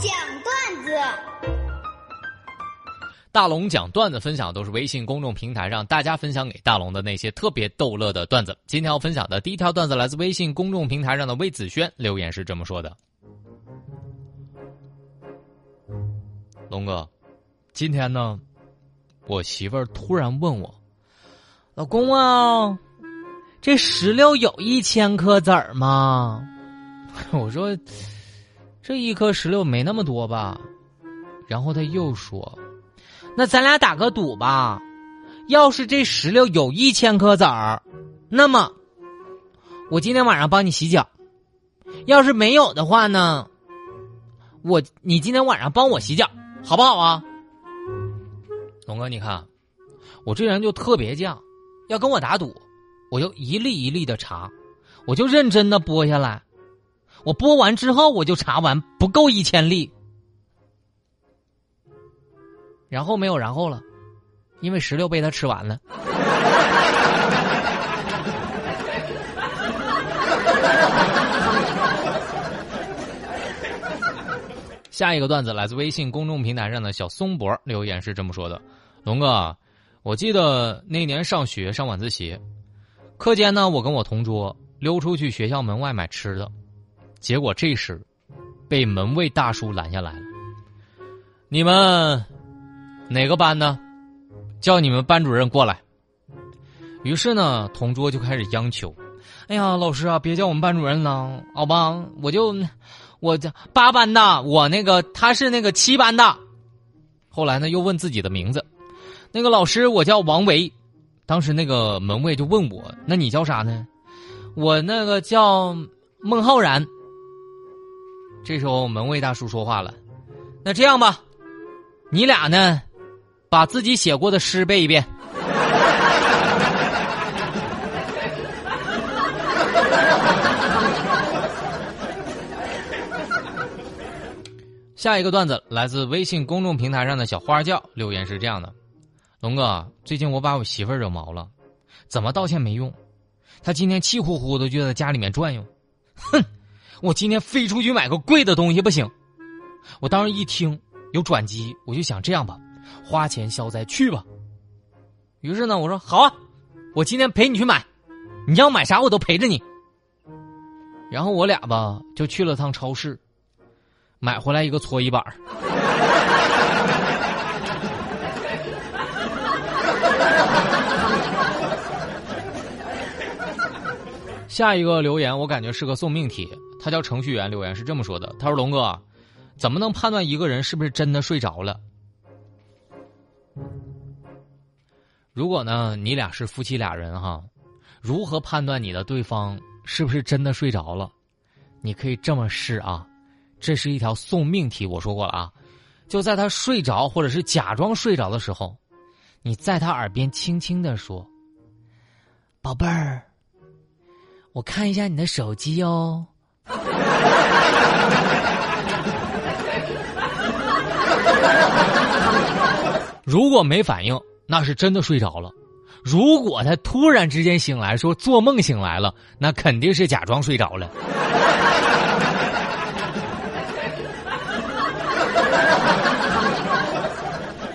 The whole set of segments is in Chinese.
讲段子。大龙讲段子分享都是微信公众平台上大家分享给大龙的那些特别逗乐的段子。今天要分享的第一条段子来自微信公众平台上的魏子轩留言是这么说的：“龙哥，今天呢，我媳妇儿突然问我，老公啊，这石榴有一千颗籽儿吗？我说这一颗石榴没那么多吧。然后他又说。”那咱俩打个赌吧，要是这石榴有一千颗籽儿，那么我今天晚上帮你洗脚；要是没有的话呢，我你今天晚上帮我洗脚，好不好啊？龙哥，你看我这人就特别犟，要跟我打赌，我就一粒一粒的查，我就认真的剥下来，我播完之后我就查完，不够一千粒。然后没有然后了，因为石榴被他吃完了。下一个段子来自微信公众平台上的小松博留言是这么说的：“龙哥，我记得那年上学上晚自习，课间呢，我跟我同桌溜出去学校门外买吃的，结果这时被门卫大叔拦下来了。你们。”哪个班呢？叫你们班主任过来。于是呢，同桌就开始央求：“哎呀，老师啊，别叫我们班主任了，好吧？我就我叫八班的，我那个他是那个七班的。”后来呢，又问自己的名字：“那个老师，我叫王维。”当时那个门卫就问我：“那你叫啥呢？”我那个叫孟浩然。这时候门卫大叔说话了：“那这样吧，你俩呢？”把自己写过的诗背一遍。下一个段子来自微信公众平台上的小花叫留言是这样的：龙哥，最近我把我媳妇惹毛了，怎么道歉没用？她今天气呼呼的就在家里面转悠，哼！我今天非出去买个贵的东西不行。我当时一听有转机，我就想这样吧。花钱消灾，去吧。于是呢，我说好啊，我今天陪你去买，你要买啥我都陪着你。然后我俩吧就去了趟超市，买回来一个搓衣板 下一个留言我感觉是个送命题，他叫程序员留言是这么说的：他说龙哥，怎么能判断一个人是不是真的睡着了？如果呢，你俩是夫妻俩人哈，如何判断你的对方是不是真的睡着了？你可以这么试啊，这是一条送命题。我说过了啊，就在他睡着或者是假装睡着的时候，你在他耳边轻轻的说：“宝贝儿，我看一下你的手机哦。”如果没反应。那是真的睡着了，如果他突然之间醒来，说做梦醒来了，那肯定是假装睡着了。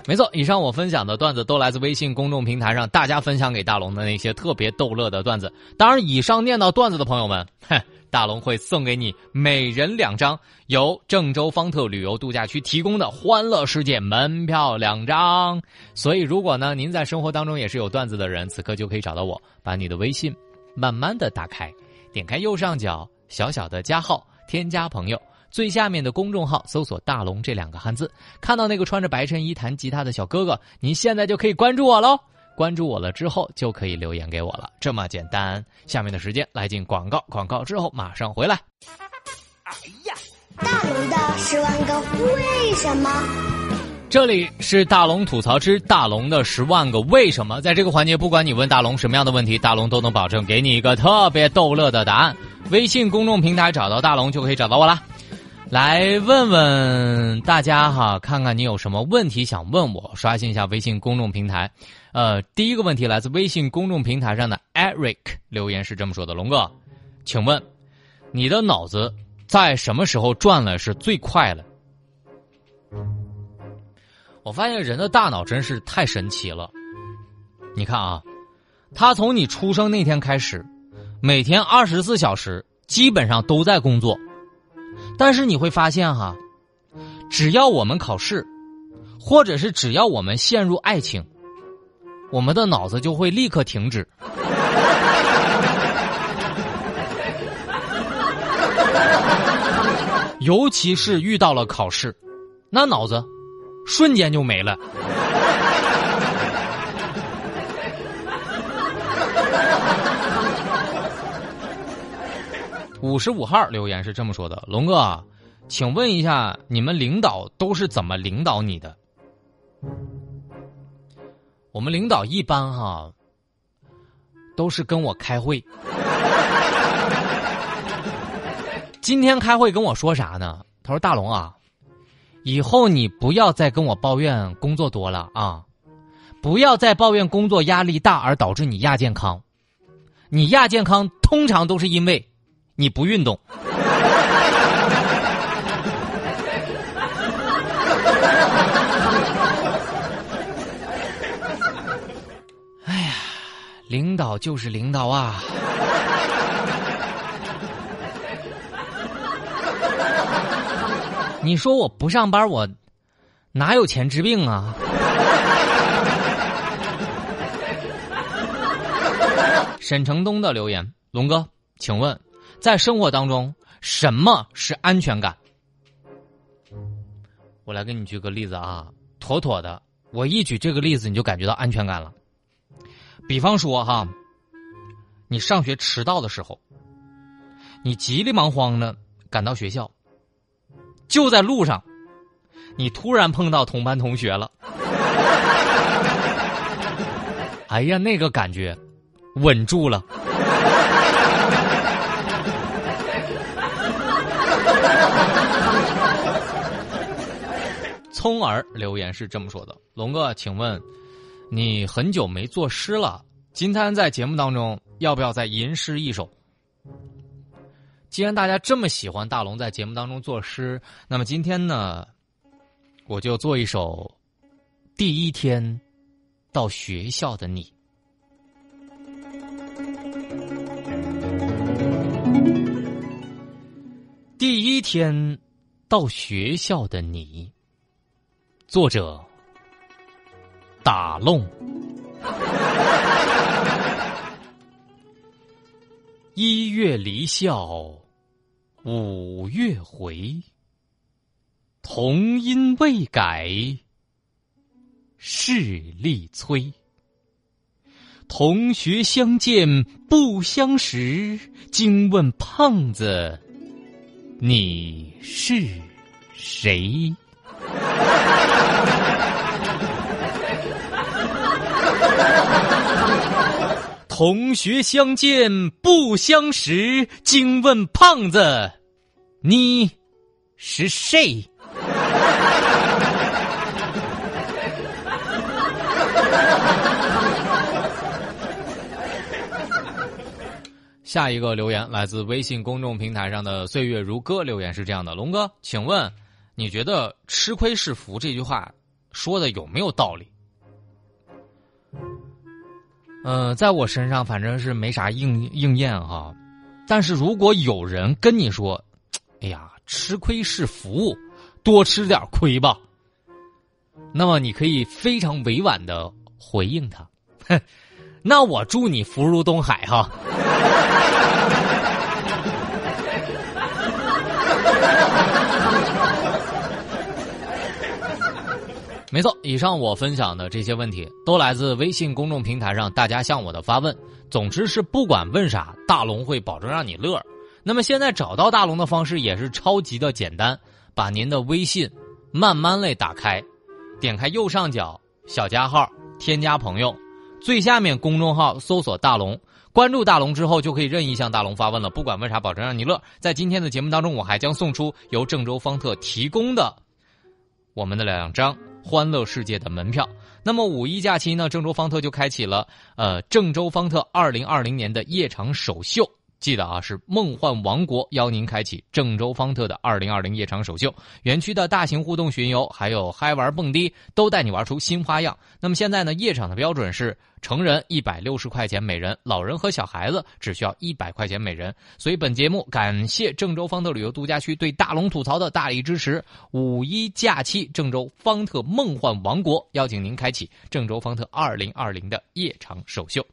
没错，以上我分享的段子都来自微信公众平台上大家分享给大龙的那些特别逗乐的段子。当然，以上念到段子的朋友们，哼。大龙会送给你每人两张由郑州方特旅游度假区提供的欢乐世界门票两张。所以，如果呢您在生活当中也是有段子的人，此刻就可以找到我，把你的微信慢慢的打开，点开右上角小小的加号，添加朋友，最下面的公众号搜索“大龙”这两个汉字，看到那个穿着白衬衣弹吉他的小哥哥，您现在就可以关注我喽。关注我了之后，就可以留言给我了，这么简单。下面的时间来进广告，广告之后马上回来。哎呀，大龙的十万个为什么？这里是大龙吐槽之大龙的十万个为什么。在这个环节，不管你问大龙什么样的问题，大龙都能保证给你一个特别逗乐的答案。微信公众平台找到大龙就可以找到我了。来问问大家哈，看看你有什么问题想问我，刷新一下微信公众平台。呃，第一个问题来自微信公众平台上的 Eric 留言是这么说的：“龙哥，请问你的脑子在什么时候转了是最快的？我发现人的大脑真是太神奇了。你看啊，他从你出生那天开始，每天二十四小时基本上都在工作。但是你会发现哈，只要我们考试，或者是只要我们陷入爱情，我们的脑子就会立刻停止。尤其是遇到了考试，那脑子瞬间就没了。五十五号留言是这么说的：“龙哥，请问一下，你们领导都是怎么领导你的？我们领导一般哈，都是跟我开会。今天开会跟我说啥呢？他说：大龙啊，以后你不要再跟我抱怨工作多了啊，不要再抱怨工作压力大而导致你亚健康。你亚健康通常都是因为。”你不运动，哎呀，领导就是领导啊！你说我不上班，我哪有钱治病啊？沈承东的留言，龙哥，请问。在生活当中，什么是安全感？我来给你举个例子啊，妥妥的，我一举这个例子，你就感觉到安全感了。比方说哈，你上学迟到的时候，你急里忙慌的赶到学校，就在路上，你突然碰到同班同学了，哎呀，那个感觉，稳住了。聪儿留言是这么说的：“龙哥，请问你很久没作诗了，今天在节目当中要不要再吟诗一首？既然大家这么喜欢大龙在节目当中作诗，那么今天呢，我就做一首《第一天到学校的你》。第一天到学校的你。”作者打弄。一月离校，五月回。童音未改，势力催。同学相见不相识，惊问胖子，你是谁？同学相见不相识，惊问胖子：“你是谁？” 下一个留言来自微信公众平台上的“岁月如歌”留言是这样的：“龙哥，请问。”你觉得“吃亏是福”这句话说的有没有道理？嗯，在我身上反正是没啥应应验哈。但是如果有人跟你说：“哎呀，吃亏是福，多吃点亏吧。”那么你可以非常委婉的回应他：“哼，那我祝你福如东海哈。”没错，以上我分享的这些问题都来自微信公众平台上大家向我的发问。总之是不管问啥，大龙会保证让你乐。那么现在找到大龙的方式也是超级的简单，把您的微信慢慢类打开，点开右上角小加号，添加朋友，最下面公众号搜索大龙，关注大龙之后就可以任意向大龙发问了。不管问啥，保证让你乐。在今天的节目当中，我还将送出由郑州方特提供的我们的两张。欢乐世界的门票。那么五一假期呢？郑州方特就开启了呃郑州方特二零二零年的夜场首秀，记得啊，是梦幻王国邀您开启郑州方特的二零二零夜场首秀，园区的大型互动巡游，还有嗨玩蹦迪，都带你玩出新花样。那么现在呢，夜场的标准是成人一百六十块钱每人，老人和小孩子只需要一百块钱每人。所以本节目感谢郑州方特旅游度假区对大龙吐槽的大力支持。五一假期，郑州方特梦幻王国邀请您开启郑州方特二零二零的夜场首秀。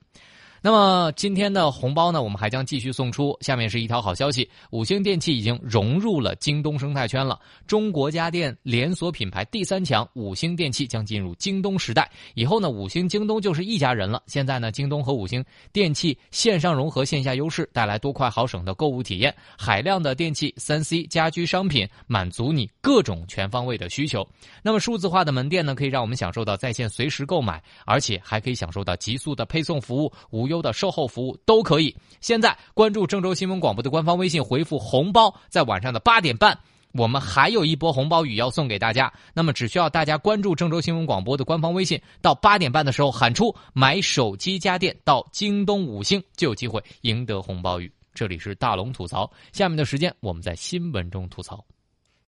那么今天的红包呢，我们还将继续送出。下面是一条好消息：五星电器已经融入了京东生态圈了。中国家电连锁品牌第三强五星电器将进入京东时代。以后呢，五星京东就是一家人了。现在呢，京东和五星电器线上融合，线下优势，带来多快好省的购物体验。海量的电器、三 C 家居商品，满足你各种全方位的需求。那么数字化的门店呢，可以让我们享受到在线随时购买，而且还可以享受到极速的配送服务、无。优的售后服务都可以。现在关注郑州新闻广播的官方微信，回复“红包”，在晚上的八点半，我们还有一波红包雨要送给大家。那么只需要大家关注郑州新闻广播的官方微信，到八点半的时候喊出“买手机家电到京东五星”，就有机会赢得红包雨。这里是大龙吐槽，下面的时间我们在新闻中吐槽。